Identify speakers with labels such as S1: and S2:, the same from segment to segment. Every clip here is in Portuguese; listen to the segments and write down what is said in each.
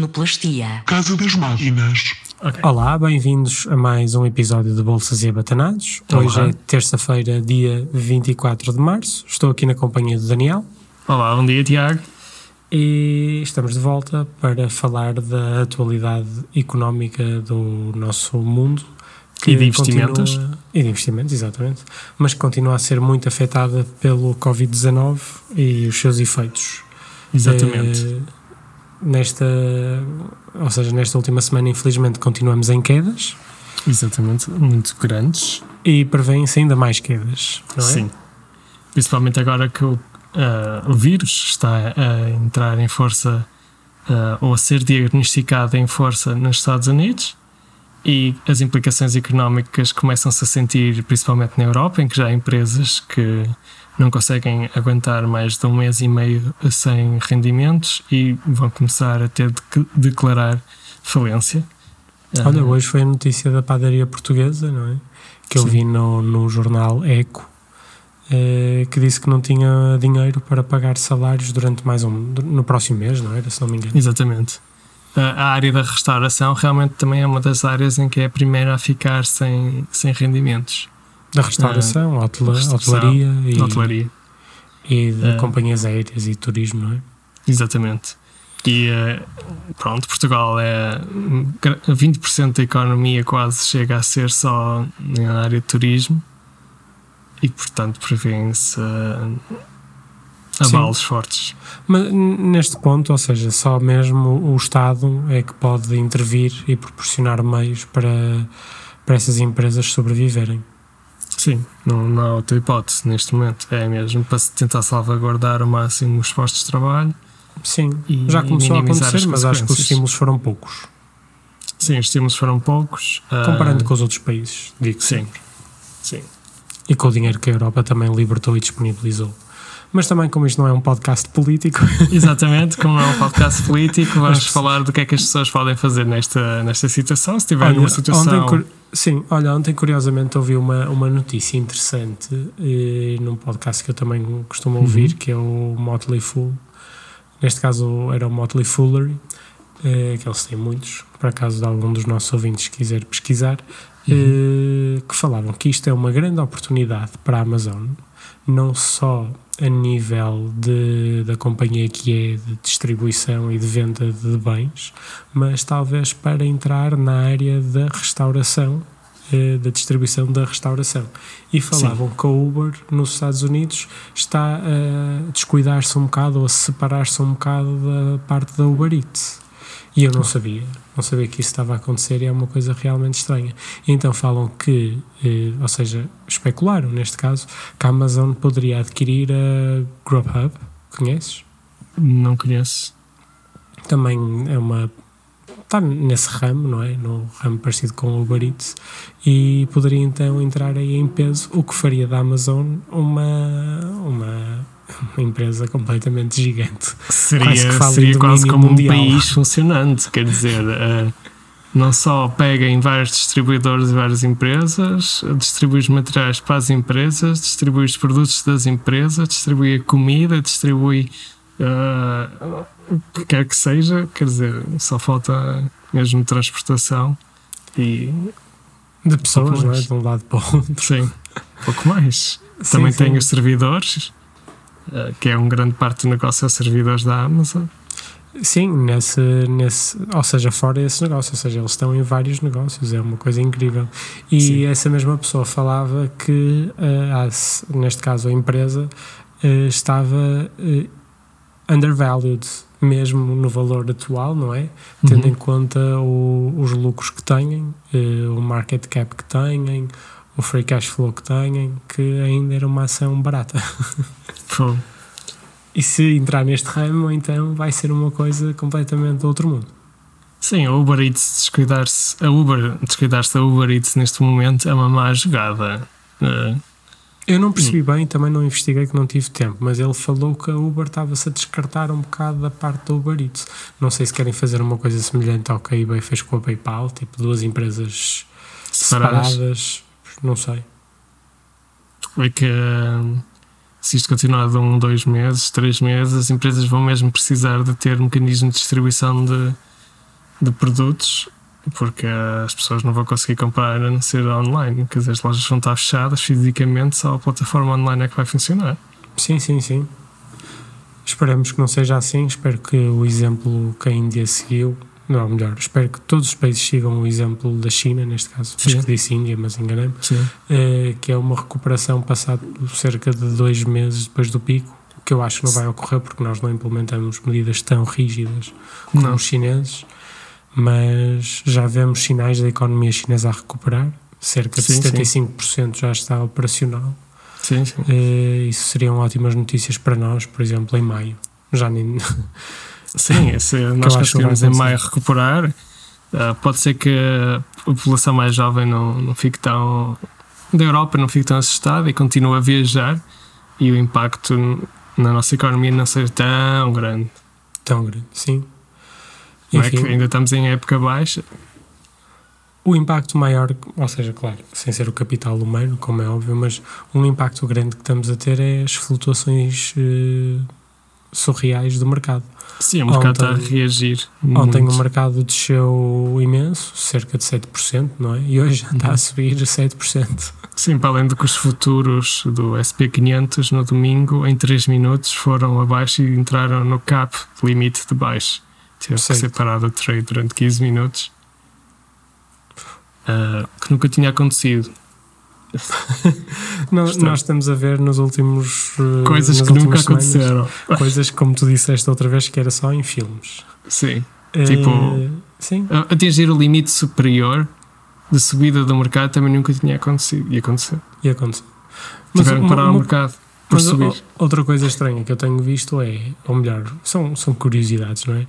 S1: Sonoplastia.
S2: Casa das Máquinas.
S3: Olá, bem-vindos a mais um episódio de Bolsas e Abatanados. Hoje
S4: Olá.
S3: é terça-feira, dia 24 de março. Estou aqui na companhia do Daniel
S4: Olá, bom dia, Tiago.
S3: e estamos de volta para falar da atualidade económica do nosso mundo. que
S4: E de investimentos.
S3: continua- E de investimentos, exatamente. Mas que continua a ser muito afetada pelo Covid-19 e os seus efeitos.
S4: Exatamente.
S3: Eh, nesta, ou seja, nesta última semana, infelizmente, continuamos em quedas
S4: Exatamente. Muito grandes.
S3: e prevêem-se ainda mais quedas, não é?
S4: Sim. Principalmente agora que o, ah, o vírus está a entrar em força ah, ou a ser diagnosticado em força nos Estados Unidos e as implicações económicas começam-se a sentir principalmente na Europa, em que já há empresas que não conseguem aguentar mais de um mês e meio sem rendimentos e vão começar a ter de declarar falência.
S3: Olha,
S4: Ah,
S3: hoje foi a notícia da padaria portuguesa, não é? Que eu
S4: Sim.
S3: vi no, no jornal Eco, eh, que disse que não tinha dinheiro para pagar salários durante mais um. no próximo mês, não era? Se não me engano.
S4: Exatamente. A área da restauração realmente também é uma das áreas em que é a primeira a ficar sem, sem rendimentos.
S3: Da restauração, hotela-
S4: restauração,
S3: hotelaria e,
S4: Hotelaria.
S3: e de
S4: Ah.
S3: companhias aéreas e turismo, não é?
S4: Exatamente. E eh, pronto, Portugal é gra- 20% da economia quase chega a ser só na área de turismo e portanto prevêem-se
S3: Sim.
S4: Abalos fortes.
S3: Mas neste ponto, ou seja, só mesmo o Estado é que pode intervir e proporcionar meios para, para essas empresas sobreviverem.
S4: Sim, não, não há outra hipótese neste momento. É mesmo para se tentar salvaguardar ao máximo os postos de trabalho.
S3: Sim,
S4: E-
S3: já começou a acontecer,
S4: as
S3: mas acho que os estímulos foram poucos,
S4: Sim, os estímulos foram poucos. ah,
S3: comparando com os outros países, digo
S4: Sim,
S3: sempre.
S4: sim.
S3: E com o dinheiro que a Europa também libertou e disponibilizou. Mas também, como isto não é um podcast político,
S4: Exatamente, como é um podcast político, vamos
S3: Mas-
S4: falar do que é que as pessoas podem fazer nesta, nesta situação. Se tiver
S3: olha,
S4: uma situação.
S3: ontem, sim, olha, ontem curiosamente ouvi uma, uma notícia interessante eh, num podcast que eu também costumo ouvir,
S4: Uhum.
S3: que é o Motley Fool. Neste caso era o Motley Foolery, eh, que eles têm muitos, por acaso de algum dos nossos ouvintes quiser pesquisar, eh, que falavam que isto é uma grande oportunidade para a Amazon, não só a nível de, da companhia que é de distribuição e de venda de bens, mas talvez para entrar na área da restauração, eh, da distribuição da restauração. E falavam que a Uber nos Estados Unidos está a descuidar-se um bocado ou a separar-se um bocado da parte da Uber Eats. E eu não sabia, não sabia que isso estava a acontecer e é uma coisa realmente estranha. E então falam que, eh, ou seja, especularam neste caso, que a Amazon poderia adquirir a Grubhub, conheces?
S4: Não conheço.
S3: também é uma está nesse ramo, não é? No ramo parecido com o Uber Eats e poderia então entrar aí em peso, o que faria da Amazon uma uma, uma empresa completamente gigante.
S4: Seria
S3: Quase
S4: seria quase como
S3: mundial.
S4: um país funcionante, quer dizer. eh, não só pega em vários distribuidores e várias empresas, distribui os materiais para as empresas, distribui os produtos das empresas, distribui a comida, distribui eh, o que quer que seja, quer dizer, só falta mesmo transportação e
S3: De pessoas, não é? De um lado para o outro.
S4: sim, pouco mais.
S3: Sim,
S4: Também
S3: sim.
S4: tem os servidores, que é um grande parte do negócio, é os servidores da Amazon.
S3: Sim, nesse, nesse, ou seja, fora esse negócio, ou seja, eles estão em vários negócios, é uma coisa incrível. E
S4: Sim.
S3: essa mesma pessoa falava que, eh, s- neste caso, a empresa eh, estava eh, undervalued, mesmo no valor atual, não é? Tendo
S4: Uhum.
S3: em conta o- os lucros que têm, eh, o market cap que têm, o free cash flow que têm, que ainda era uma ação barata.
S4: Fogo.
S3: E se entrar neste ramo, então vai ser uma coisa completamente do outro mundo.
S4: Sim, a Uber Eats descuidar-se, a Uber descuidar-se da Uber Eats neste momento é uma má jogada. Eh,
S3: Eu não percebi bem, também não investiguei que não tive tempo, mas ele falou que a Uber estava-se a descartar um bocado da parte da Uber Eats. Não sei se querem fazer uma coisa semelhante ao que a eBay fez com a PayPal, tipo duas empresas
S4: separadas.
S3: separadas, não sei.
S4: É que eh, se isto continuar de um, dois meses, três meses, as empresas vão mesmo precisar de ter mecanismo de distribuição de, de produtos porque as pessoas não vão conseguir comprar a não ser online. Quer dizer, as lojas vão estar fechadas fisicamente, só a plataforma online é que vai funcionar.
S3: Sim, sim, sim. Esperamos que não seja assim. Espero que o exemplo que a Índia seguiu, não, melhor, espero que todos os países sigam o exemplo da China, neste caso.
S4: Sim.
S3: Acho que disse Índia, mas enganei-me. Eh, que é uma recuperação passado cerca de dois meses depois do pico, que eu acho que não vai ocorrer porque nós não implementamos medidas tão rígidas como
S4: Não.
S3: os chineses, mas já vemos sinais da economia chinesa a recuperar. Cerca de
S4: Sim, sim.
S3: 75% já está operacional.
S4: Sim, sim.
S3: Eh, isso seriam ótimas notícias para nós, por exemplo, em maio. Já nem.
S4: Sim, se nós
S3: eu acho que
S4: conseguimos
S3: vai
S4: em maio recuperar, ah, pode ser que a população mais jovem não, não fique tão. da Europa não fique tão assustada e continue a viajar e o impacto na nossa economia não seja tão grande.
S3: tão grande, sim.
S4: É
S3: Enfim,
S4: que ainda estamos em época baixa.
S3: o impacto maior, ou seja, claro, sem ser o capital humano, como é óbvio, mas um impacto grande que estamos a ter é as flutuações eh, surreais do mercado.
S4: Sim, o mercado está a
S3: Ontem-
S4: reagir.
S3: Ontem
S4: muito.
S3: o mercado desceu imenso, cerca de 7%, não é? E hoje está a subir 7%.
S4: Sim, para além de que os futuros do SP500 no domingo, em 3 minutos, foram abaixo e entraram no cap, limite de baixo. Teve que
S3: Certo.
S4: ser parado o trade durante 15 minutos. Ah, que nunca tinha acontecido.
S3: Nós, nós estamos a ver nos últimos. eh,
S4: Coisas que nunca
S3: semanas,
S4: aconteceram.
S3: Coisas como tu disseste outra vez que era só em filmes.
S4: Sim. Tipo-
S3: Eh, sim,
S4: Atingir o limite superior de subida do mercado também nunca tinha acontecido. E aconteceu.
S3: e aconteceu. Mas
S4: Tiveram que
S3: uma-
S4: parar o
S3: uma-
S4: mercado por subir.
S3: o- outra coisa estranha que eu tenho visto é, ou melhor, são, são curiosidades, não é?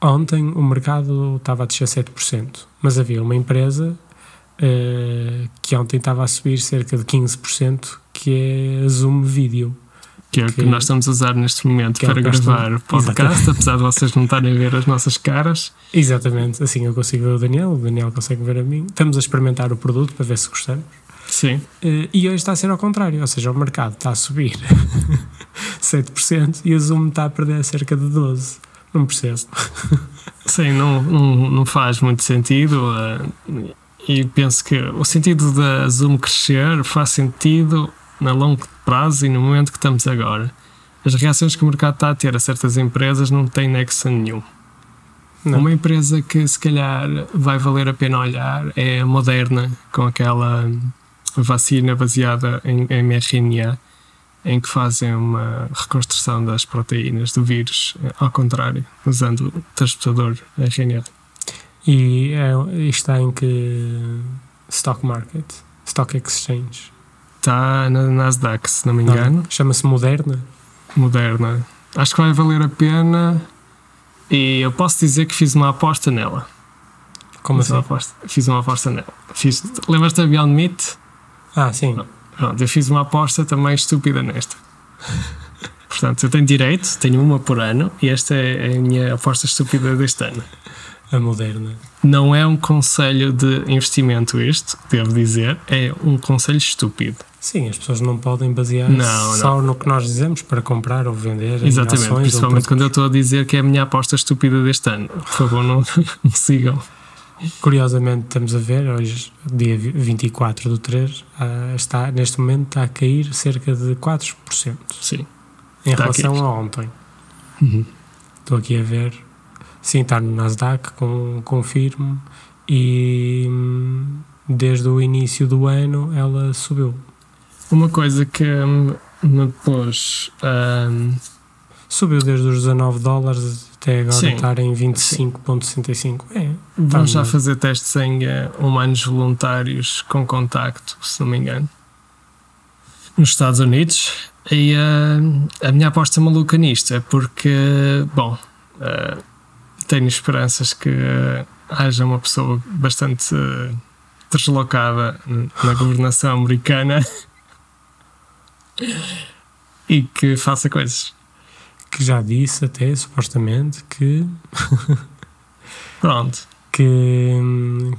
S3: Ontem o mercado estava a descer 7%, mas havia uma empresa eh, que ontem estava a subir cerca de 15%, que é a Zoom Video.
S4: Que é o que,
S3: que-
S4: nós estamos a usar neste momento
S3: é
S4: para
S3: nós
S4: gravar o podcast, apesar de vocês não estarem a ver as nossas caras.
S3: Exatamente, assim eu consigo ver o Daniel, o Daniel consegue ver a mim. Estamos a experimentar o produto para ver se gostamos.
S4: Sim.
S3: Eh, e hoje está a ser ao contrário, ou seja, o mercado está a subir 7% e a Zoom está a perder cerca de 12%. Não percebo.
S4: Sim, não, não, não faz muito sentido. eh, e penso que o sentido da Zoom crescer faz sentido na longo prazo e no momento que estamos agora. As reações que o mercado está a ter a certas empresas não têm nexo nenhum.
S3: Não.
S4: Uma empresa que se calhar vai valer a pena olhar é a Moderna, com aquela vacina baseada em mRNA, em que fazem uma reconstrução das proteínas do vírus, ao contrário, usando o transportador RNA.
S3: E é, está em que stock market? Stock exchange?
S4: Está na Nasdaq, se não me engano,
S3: Chama-se Moderna?
S4: Moderna. Acho que vai valer a pena e eu posso dizer que fiz uma aposta nela.
S3: Como
S4: Fiz uma
S3: assim?
S4: aposta, fiz uma aposta nela. Fiz, lembras-te da Beyond Meat?
S3: Ah, sim.
S4: Pronto, eu fiz uma aposta também estúpida nesta. Portanto, eu tenho direito, tenho uma por ano e esta é a minha aposta estúpida deste ano.
S3: A Moderna.
S4: Não é um conselho de investimento isto, devo dizer, é um conselho estúpido.
S3: Sim, as pessoas não podem basear-se
S4: Não,
S3: só no que nós dizemos para comprar ou vender
S4: Exatamente,
S3: ações
S4: principalmente quando eu estou a dizer que é a minha aposta estúpida deste ano. Por favor, não me sigam.
S3: Curiosamente, estamos a ver, hoje, dia 24 do 3, ah, está, neste momento está a cair cerca de 4%
S4: Sim.
S3: Em
S4: a
S3: relação a ontem. Estou aqui a ver. Sim, está no Nasdaq, com, confirmo. E hum, desde o início do ano ela subiu.
S4: Uma coisa que hum, me pôs. hum,
S3: Subiu desde os 19 dólares até agora
S4: Sim.
S3: estar em 25,65. É,
S4: vamos
S3: Tá
S4: já fazer testes em eh, humanos voluntários com contacto, se não me engano, nos Estados Unidos. E eh, a minha aposta maluca nisto é porque, bom, eh, tenho esperanças que eh, haja uma pessoa bastante deslocada na governação americana e que faça coisas.
S3: que já disse até, supostamente, que,
S4: Pronto.
S3: Que,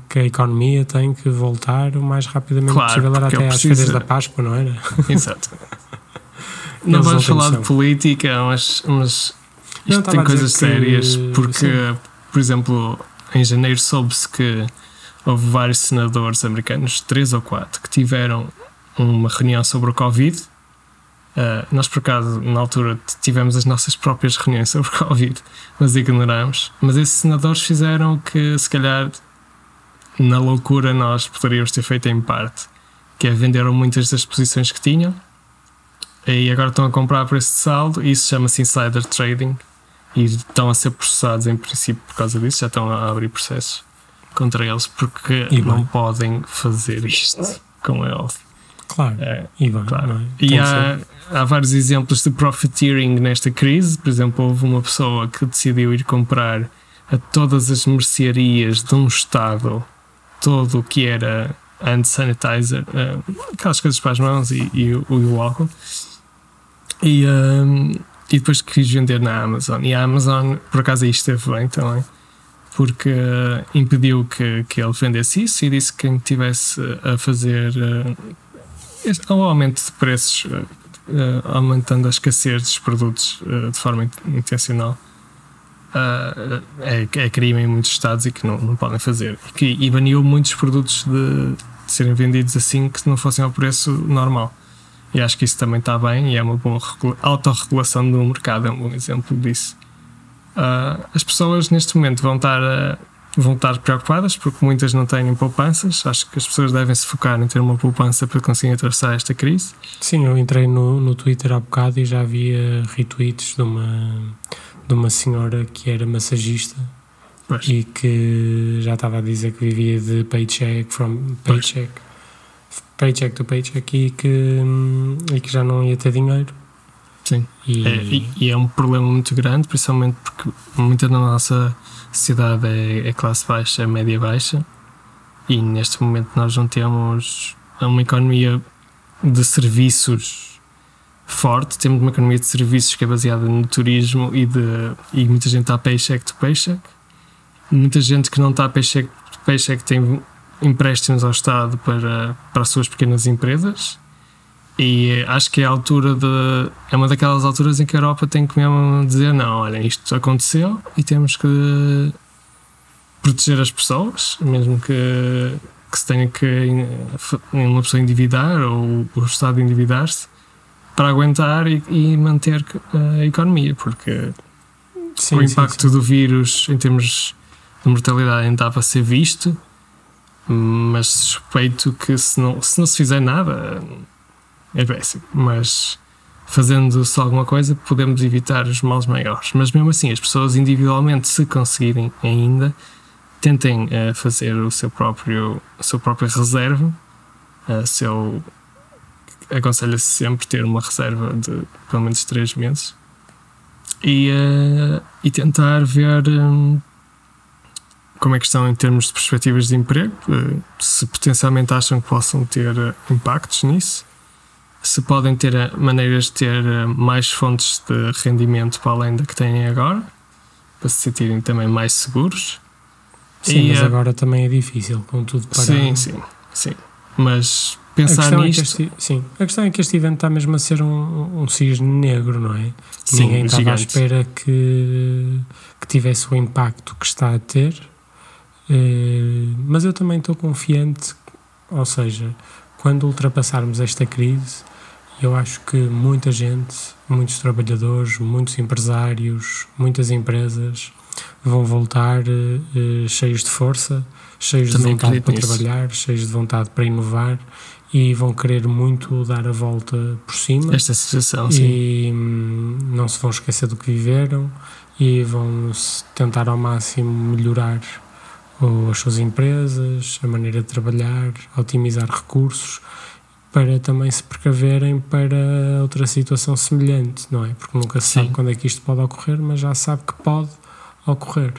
S3: que a economia tem que voltar o mais rapidamente
S4: Claro,
S3: possível. Era
S4: porque
S3: até às férias da Páscoa, não era?
S4: Exato. não vamos falar de política, mas, mas
S3: Não,
S4: isto
S3: estava
S4: tem coisas
S3: que-
S4: sérias, porque,
S3: sim.
S4: por exemplo, em janeiro soube-se que houve vários senadores americanos, três ou quatro, que tiveram uma reunião sobre o Covid. Uh, nós, por acaso, na altura, tivemos as nossas próprias reuniões sobre Covid, mas ignoramos. Mas esses senadores fizeram o que, se calhar, na loucura, nós poderíamos ter feito em parte, que é venderam muitas das posições que tinham e agora estão a comprar por esse saldo e isso chama-se insider trading e estão a ser processados em princípio por causa disso, já estão a abrir processos contra eles porque
S3: E
S4: não
S3: bem.
S4: podem fazer isto, como é óbvio.
S3: Claro.
S4: É,
S3: E bem,
S4: Claro.
S3: é?
S4: e há. Há vários exemplos de profiteering nesta crise. Por exemplo, houve uma pessoa que decidiu ir comprar a todas as mercearias de um Estado todo o que era hand sanitizer, eh, aquelas coisas para as mãos e, e e o álcool. E, ehm, e depois quis vender na Amazon. E a Amazon, por acaso, aí esteve bem também. Porque eh, impediu que, que ele vendesse isso e disse que quem estivesse a fazer eh, este- ao aumento de preços, eh, aumentando a escassez dos produtos eh, de forma in- intencional, eh, é, é crime em muitos estados e que não, não podem fazer. E, que, e baniu muitos produtos de, de serem vendidos assim que não fossem ao preço normal. E acho que isso também está bem e é uma boa regula- autorregulação do mercado, é um bom exemplo disso. Ah, as pessoas neste momento vão estar, a- vão estar preocupadas porque muitas não têm poupanças. Acho que as pessoas devem se focar em ter uma poupança para conseguir atravessar esta crise.
S3: Sim, eu entrei no, no Twitter há bocado e já havia retweets de uma, de uma senhora que era massagista
S4: Pois.
S3: e que já estava a dizer que vivia de paycheck from paycheck paycheck to paycheck e que, hum, e que já não ia ter dinheiro
S4: Sim.
S3: e,
S4: É, e, e é um problema muito grande, principalmente porque muita da nossa sociedade é, é classe baixa, é média baixa, e neste momento nós não temos uma economia de serviços forte, temos uma economia de serviços que é baseada no turismo e, de, e muita gente está paycheck to paycheck. Muita gente que não está paycheck to paycheck tem empréstimos ao Estado para, para as suas pequenas empresas. E acho que é a altura de. É uma daquelas alturas em que a Europa tem que mesmo dizer: não, olha, isto aconteceu e temos que proteger as pessoas, mesmo que, que se tenha que em- uma pessoa endividar ou o Estado endividar-se para aguentar e, e manter a economia, porque
S3: sim,
S4: o
S3: sim,
S4: impacto
S3: sim.
S4: do vírus em termos de mortalidade ainda está para ser visto, mas suspeito que se não se, não se fizer nada é péssimo. Mas fazendo só alguma coisa podemos evitar os males maiores. Mas mesmo assim, as pessoas individualmente, se conseguirem ainda, tentem eh, fazer o seu próprio, a sua própria reserva. Uh, seu, aconselha-se sempre ter uma reserva de pelo menos 3 meses e, eh, e tentar ver hum, como é que estão em termos de perspectivas de emprego, eh, se potencialmente acham que possam ter eh, impactos nisso, se podem ter eh, maneiras de ter eh, mais fontes de rendimento para além da que têm agora, para se sentirem também mais seguros.
S3: Sim,
S4: E,
S3: mas
S4: eh,
S3: agora também é difícil com tudo parado
S4: Sim, sim, sim. Mas
S3: A
S4: pensar
S3: questão, é
S4: nisto.
S3: este, sim, a questão é que este evento está mesmo a ser um, um cisne negro, não é?
S4: Sim,
S3: Ninguém estava à espera que, que tivesse o impacto que está a ter, mas eu também estou confiante, ou seja, quando ultrapassarmos esta crise, eu acho que muita gente, muitos trabalhadores, muitos empresários, muitas empresas vão voltar eh, eh, cheios de força, cheios
S4: Também
S3: de vontade para
S4: nisso.
S3: trabalhar, cheios de vontade para inovar e vão querer muito dar a volta por cima
S4: Esta situação, sim.
S3: e hum, não se vão esquecer do que viveram e vão tentar ao máximo melhorar o- as suas empresas, a maneira de trabalhar, otimizar recursos para também se precaverem para outra situação semelhante, não é? Porque nunca se sabe quando é que isto pode ocorrer, mas já sabe que pode ocorrer.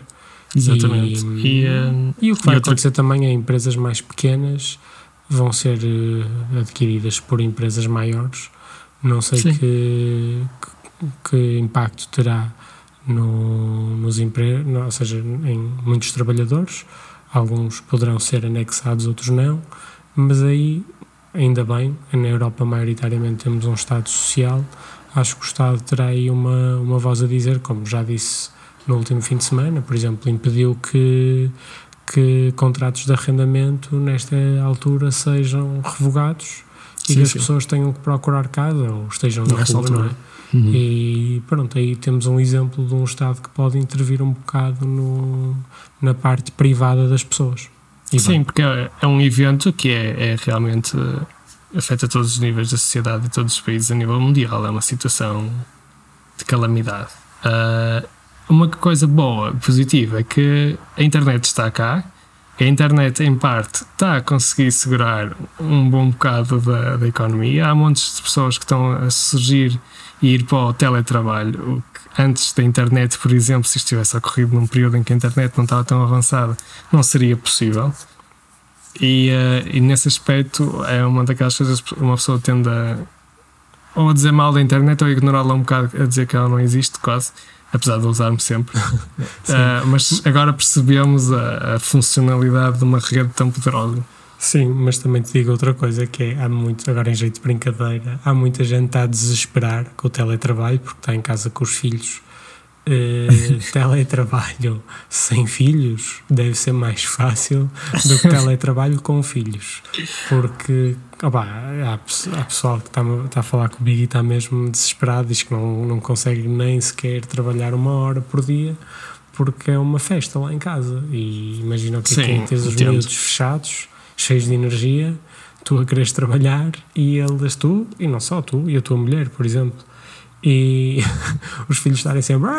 S4: Exatamente.
S3: E,
S4: E, hum,
S3: E o que vai
S4: outra-
S3: acontecer também é empresas mais pequenas vão ser eh, adquiridas por empresas maiores. Não sei que, que, que impacto terá no, nos empregos, ou seja, em muitos trabalhadores. Alguns poderão ser anexados, outros não. Mas aí, ainda bem, na Europa maioritariamente temos um Estado social acho que o Estado terá aí uma, uma voz a dizer, como já disse no último fim de semana, por exemplo, impediu que, que contratos de arrendamento nesta altura sejam revogados e que as sim. pessoas tenham que procurar casa ou estejam na rua, altura. é? Uhum. E pronto, aí temos um exemplo de um Estado que pode intervir um bocado no, na parte privada das pessoas.
S4: E Sim, bem. porque é, é, um evento que é, é realmente afeta todos os níveis da sociedade e todos os países a nível mundial. É uma situação de calamidade. Uh, uma coisa boa, positiva, é que a internet está cá. A internet, em parte, está a conseguir segurar um bom bocado da, da economia. Há montes de pessoas que estão a surgir e ir para o teletrabalho. O antes da internet, por exemplo, se estivesse ocorrido num período em que a internet não estava tão avançada, não seria possível. E, uh, e nesse aspecto é uma daquelas coisas que uma pessoa tende a ou a dizer mal da internet ou a ignorá-la um bocado, a dizer que ela não existe, quase, apesar de usarmos sempre. uh, mas agora percebemos a, a, funcionalidade de uma rede tão poderosa.
S3: Sim, mas também te digo outra coisa que é, há muito, agora em jeito de brincadeira, há muita gente a desesperar com o teletrabalho porque está em casa com os filhos. Uh, teletrabalho sem filhos deve ser mais fácil do que teletrabalho com filhos, porque opa, há, há pessoal que está, está a falar comigo e está mesmo desesperado, diz que não, não consegue nem sequer trabalhar uma hora por dia porque é uma festa lá em casa. E imagina que Sim, é, é teres os miúdos fechados, cheios de energia, tu a queres trabalhar e eles, tu, e não só tu, e a tua mulher, por exemplo e os filhos estarem sempre.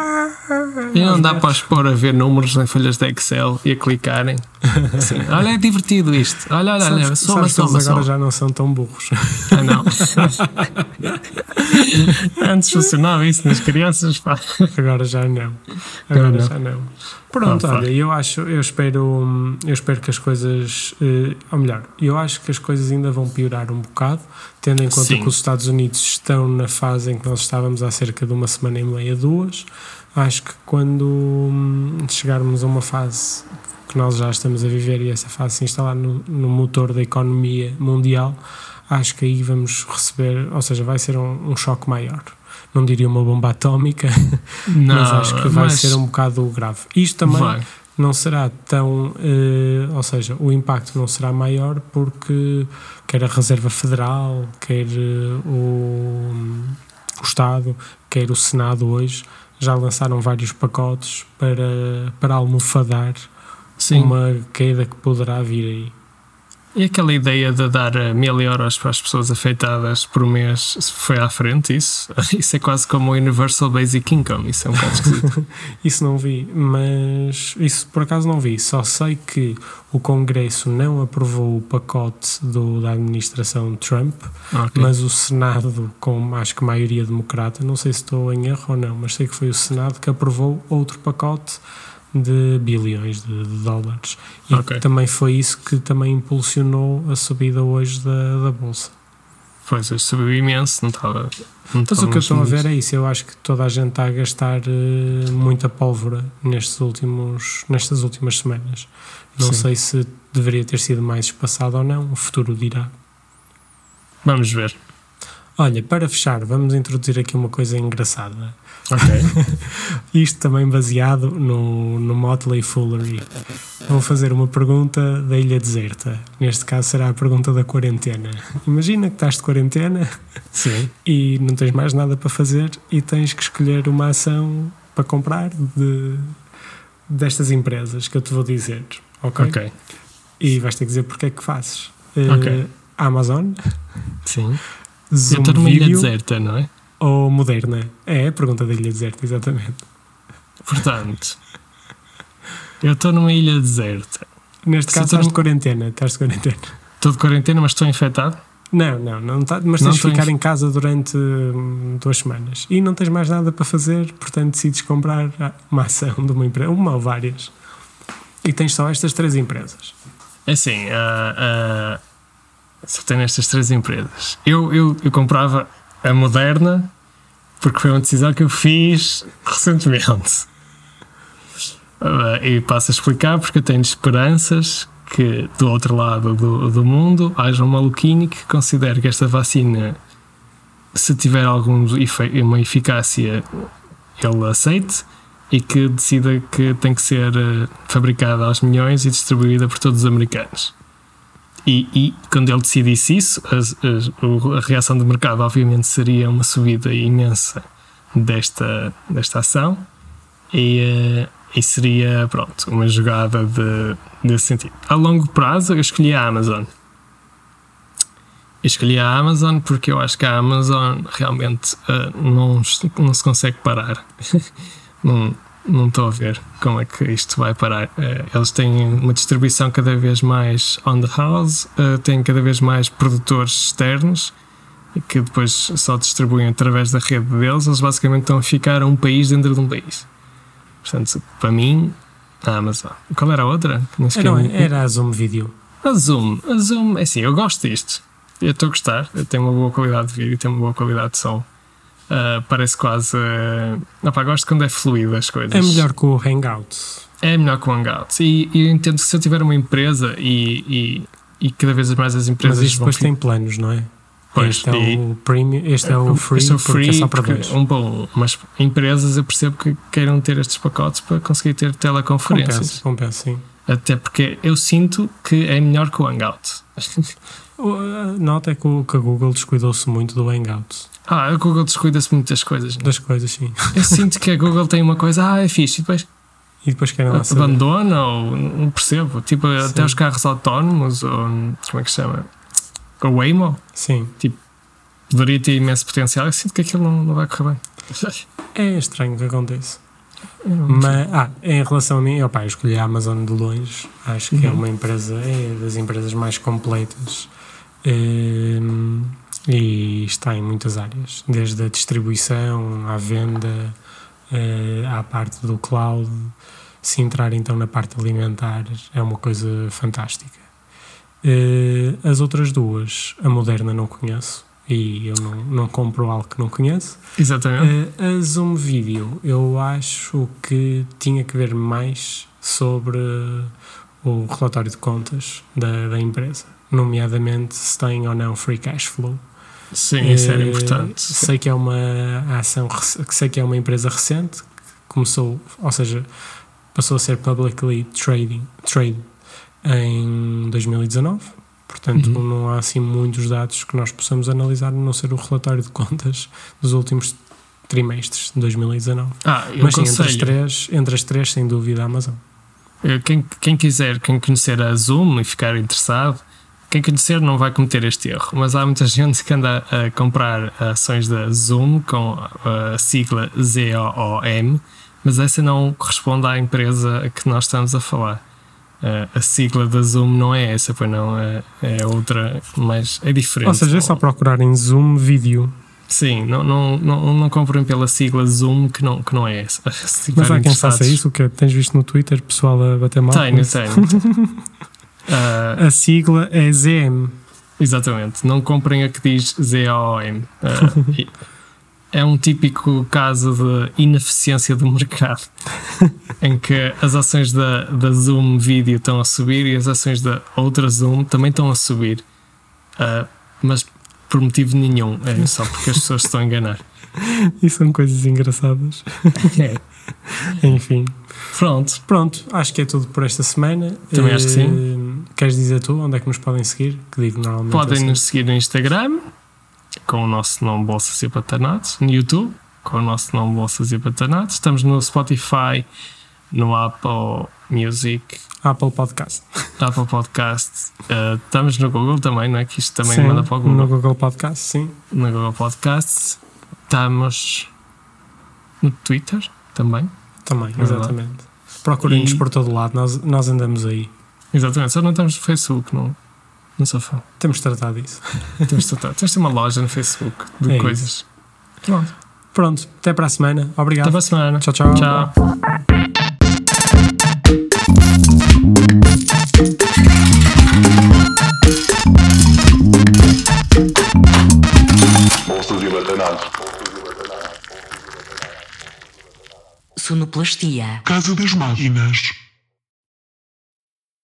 S4: E não dá para expor a ver números em folhas de Excel e a clicarem. Assim, olha, é divertido isto. Olha, olha, olha, soma, soma,
S3: agora já não são tão burros.
S4: Ah, não. Antes funcionava isso nas crianças, pá.
S3: Agora já não. Agora não. já não. Pronto, olha, eu acho, eu espero, eu espero que as coisas, eh, ou melhor, eu acho que as coisas ainda vão piorar um bocado, tendo em conta Sim. que os Estados Unidos estão na fase em que nós estávamos há cerca de uma semana e meia, duas. Acho que quando hum, chegarmos a uma fase que nós já estamos a viver e essa fase se instalar no, no motor da economia mundial, acho que aí vamos receber, ou seja, vai ser um, um choque maior não diria uma bomba atómica, não, mas acho que vai ser um bocado grave. Isto também vai. Não será tão, uh, ou seja, o impacto não será maior porque quer a Reserva Federal, quer uh, o, o Estado, quer o Senado hoje já lançaram vários pacotes para, para almofadar Sim. uma queda que poderá vir aí.
S4: E aquela ideia de dar eh, mil euros para as pessoas afetadas por mês foi à frente, isso? Isso é quase como o Universal Basic Income, isso é um bocado esquisito.
S3: isso não vi, mas isso por acaso não vi. Só sei que o Congresso não aprovou o pacote do, da administração Trump, okay. mas o Senado, com acho que maioria democrata, não sei se estou em erro ou não, mas sei que foi o Senado que aprovou outro pacote de bilhões de, de dólares. E okay. também foi isso que também impulsionou a subida hoje da, da Bolsa.
S4: Pois, subiu imenso, não estava. Não
S3: Mas o que eu estou a ver é isso. Eu acho que toda a gente está a gastar uh, muita pólvora nestes últimos, nestas últimas semanas. Não Sim. sei se deveria ter sido mais espaçado ou não, o futuro dirá.
S4: Vamos ver.
S3: Olha, para fechar, vamos introduzir aqui uma coisa engraçada.
S4: Ok.
S3: Isto também baseado no, no Motley Foolery. Vou fazer uma pergunta da ilha deserta. Neste caso será a pergunta da quarentena. Imagina que estás de quarentena
S4: Sim.
S3: e não tens mais nada para fazer e tens que escolher uma ação para comprar de, destas empresas que eu te vou dizer. Ok?
S4: Ok.
S3: E vais ter que dizer porque é que fazes.
S4: Uh,
S3: Amazon.
S4: Sim. Zoom eu estou numa ilha deserta, não é?
S3: ou moderna? É a pergunta da ilha deserta, exatamente.
S4: Portanto, eu estou numa ilha deserta.
S3: Neste caso estás de quarentena, estás de quarentena.
S4: Estou de quarentena, mas estou infectado?
S3: Não, não, não tá, mas não tens de ficar inf... em casa durante hum, duas semanas e não tens mais nada para fazer, portanto decides comprar uma ação de uma empresa, uma ou várias, e tens só estas três empresas.
S4: É assim, uh, uh, só tenho estas três empresas. Eu, eu, eu comprava a Moderna, porque foi uma decisão que eu fiz recentemente. Uh, e passo a explicar porque eu tenho esperanças que do outro lado do, do mundo haja um maluquinho que considere que esta vacina se tiver alguma uma eficácia, ele aceite e que decida que tem que ser uh, fabricada aos milhões e distribuída por todos os americanos. E, e quando ele decidisse isso, a, reação do mercado, obviamente, seria uma subida imensa desta, desta ação e, uh, e seria, pronto, uma jogada de, desse sentido. A longo prazo, eu escolhi a Amazon. Eu escolhi a Amazon porque eu acho que a Amazon realmente uh, não, não se consegue parar. não não estou a ver como é que isto vai parar. Uh, eles têm uma distribuição cada vez mais on the house, uh, têm cada vez mais produtores externos que depois só distribuem através da rede deles. Eles basicamente estão a ficar um país dentro de um país. Portanto, para mim, a Amazon. Qual era a outra?
S3: Era, era a Zoom Video.
S4: A Zoom. A Zoom, é assim, eu gosto disto. Eu estou a gostar. Eu tenho uma boa qualidade de vídeo, tenho uma boa qualidade de som. Uh, parece quase. Uh, opa, gosto quando é fluido as coisas.
S3: É melhor que o Hangouts.
S4: É melhor que o Hangouts. E, e eu entendo que se eu tiver uma empresa e, e, e cada vez mais as empresas.
S3: Mas isto depois tem planos, não é? Pois, este é o premium, este é o free,
S4: este é o free
S3: é só para dois.
S4: Um bom, mas empresas eu percebo que queiram ter estes pacotes para conseguir ter teleconferências.
S3: Compensa, compensa sim.
S4: Até porque eu sinto que é melhor que o Hangout.
S3: A nota é que a Google descuidou-se muito do Hangout.
S4: Ah, a Google descuida-se muito das coisas. Não?
S3: Das coisas, sim.
S4: Eu sinto que a Google tem uma coisa, ah, é fixe, e depois.
S3: E depois querem lá
S4: Abandona ou não percebo. Tipo, sim. até os carros autónomos, ou como é que se chama? O Waymo.
S3: Sim.
S4: Tipo, poderia ter imenso potencial. Eu sinto que aquilo não, não vai correr bem.
S3: É estranho o que acontece. Mas, ah, em relação a mim, opa, eu escolhi a Amazon de longe. Acho que é uhum. é uma empresa, é das empresas mais completas. Um, e está em muitas áreas, desde a distribuição, à venda, uh, à parte do cloud. Se entrar então na parte alimentar, é uma coisa fantástica. Uh, as outras duas, a Moderna não conheço e eu não, não compro algo que não conheço.
S4: Exatamente.
S3: Uh, a Zoom Video, eu acho que tinha que ver mais sobre o relatório de contas da, da empresa, nomeadamente se tem ou não free cash flow.
S4: Sim, isso era importante.
S3: Sei que é uma ação, sei que é uma empresa recente, começou, ou seja, passou a ser publicly trading, trade em 2019. Portanto, uhum. não há assim muitos dados que nós possamos analisar, a não ser o relatório de contas dos últimos trimestres de 2019.
S4: Ah,
S3: Mas sim, entre as, três, entre as três, sem dúvida, a Amazon.
S4: Quem, quem quiser, quem conhecer a Zoom e ficar interessado, quem conhecer não vai cometer este erro, mas há muita gente que anda a comprar ações da Zoom com a sigla ZOOM, mas essa não corresponde à empresa a que nós estamos a falar. A sigla da Zoom não é essa, pois não, é, é outra, mas é diferente.
S3: Ou seja, é só procurar em Zoom Vídeo.
S4: Sim, não, não, não, não comprem pela sigla Zoom que não, que não é essa.
S3: Mas há quem faça isso, o que tens visto no Twitter, pessoal a bater mal?
S4: Tenho, tenho.
S3: Uh, a sigla é ZM.
S4: Exatamente, não comprem a que diz ZOM. Uh, é um típico caso de ineficiência do mercado em que as ações da, da Zoom Video estão a subir e as ações da outra Zoom também estão a subir, uh, mas por motivo nenhum, é só porque as pessoas estão a enganar.
S3: E são coisas engraçadas.
S4: É.
S3: Enfim.
S4: Pronto.
S3: Pronto, acho que é tudo por esta semana.
S4: Também acho que sim.
S3: Queres dizer tu onde é que nos podem seguir? Que digo normalmente.
S4: Podem assim. nos seguir no Instagram, com o nosso nome Bolsas e Patanatos, no YouTube, com o nosso nome Bolsas e Patanatos. Estamos no Spotify, no Apple Music.
S3: Apple Podcast.
S4: Apple Podcast. Uh, estamos no Google também, não é? Que isto também sim, manda para o Google.
S3: No Google Podcast, sim.
S4: No Google Podcast. Estamos no Twitter também.
S3: Também, é exatamente. Procurem-nos por todo lado, nós, nós andamos aí.
S4: Exatamente, só não estamos no Facebook, não, não sou fã.
S3: Temos de tratar disso.
S4: Temos de tratar. Temos de ter uma loja no Facebook de é coisas. Isso.
S3: Pronto. Pronto, até para a semana. Obrigado.
S4: Até para a semana.
S3: Tchau, tchau.
S4: Tchau.
S1: Sonoplastia. Casa das Máquinas.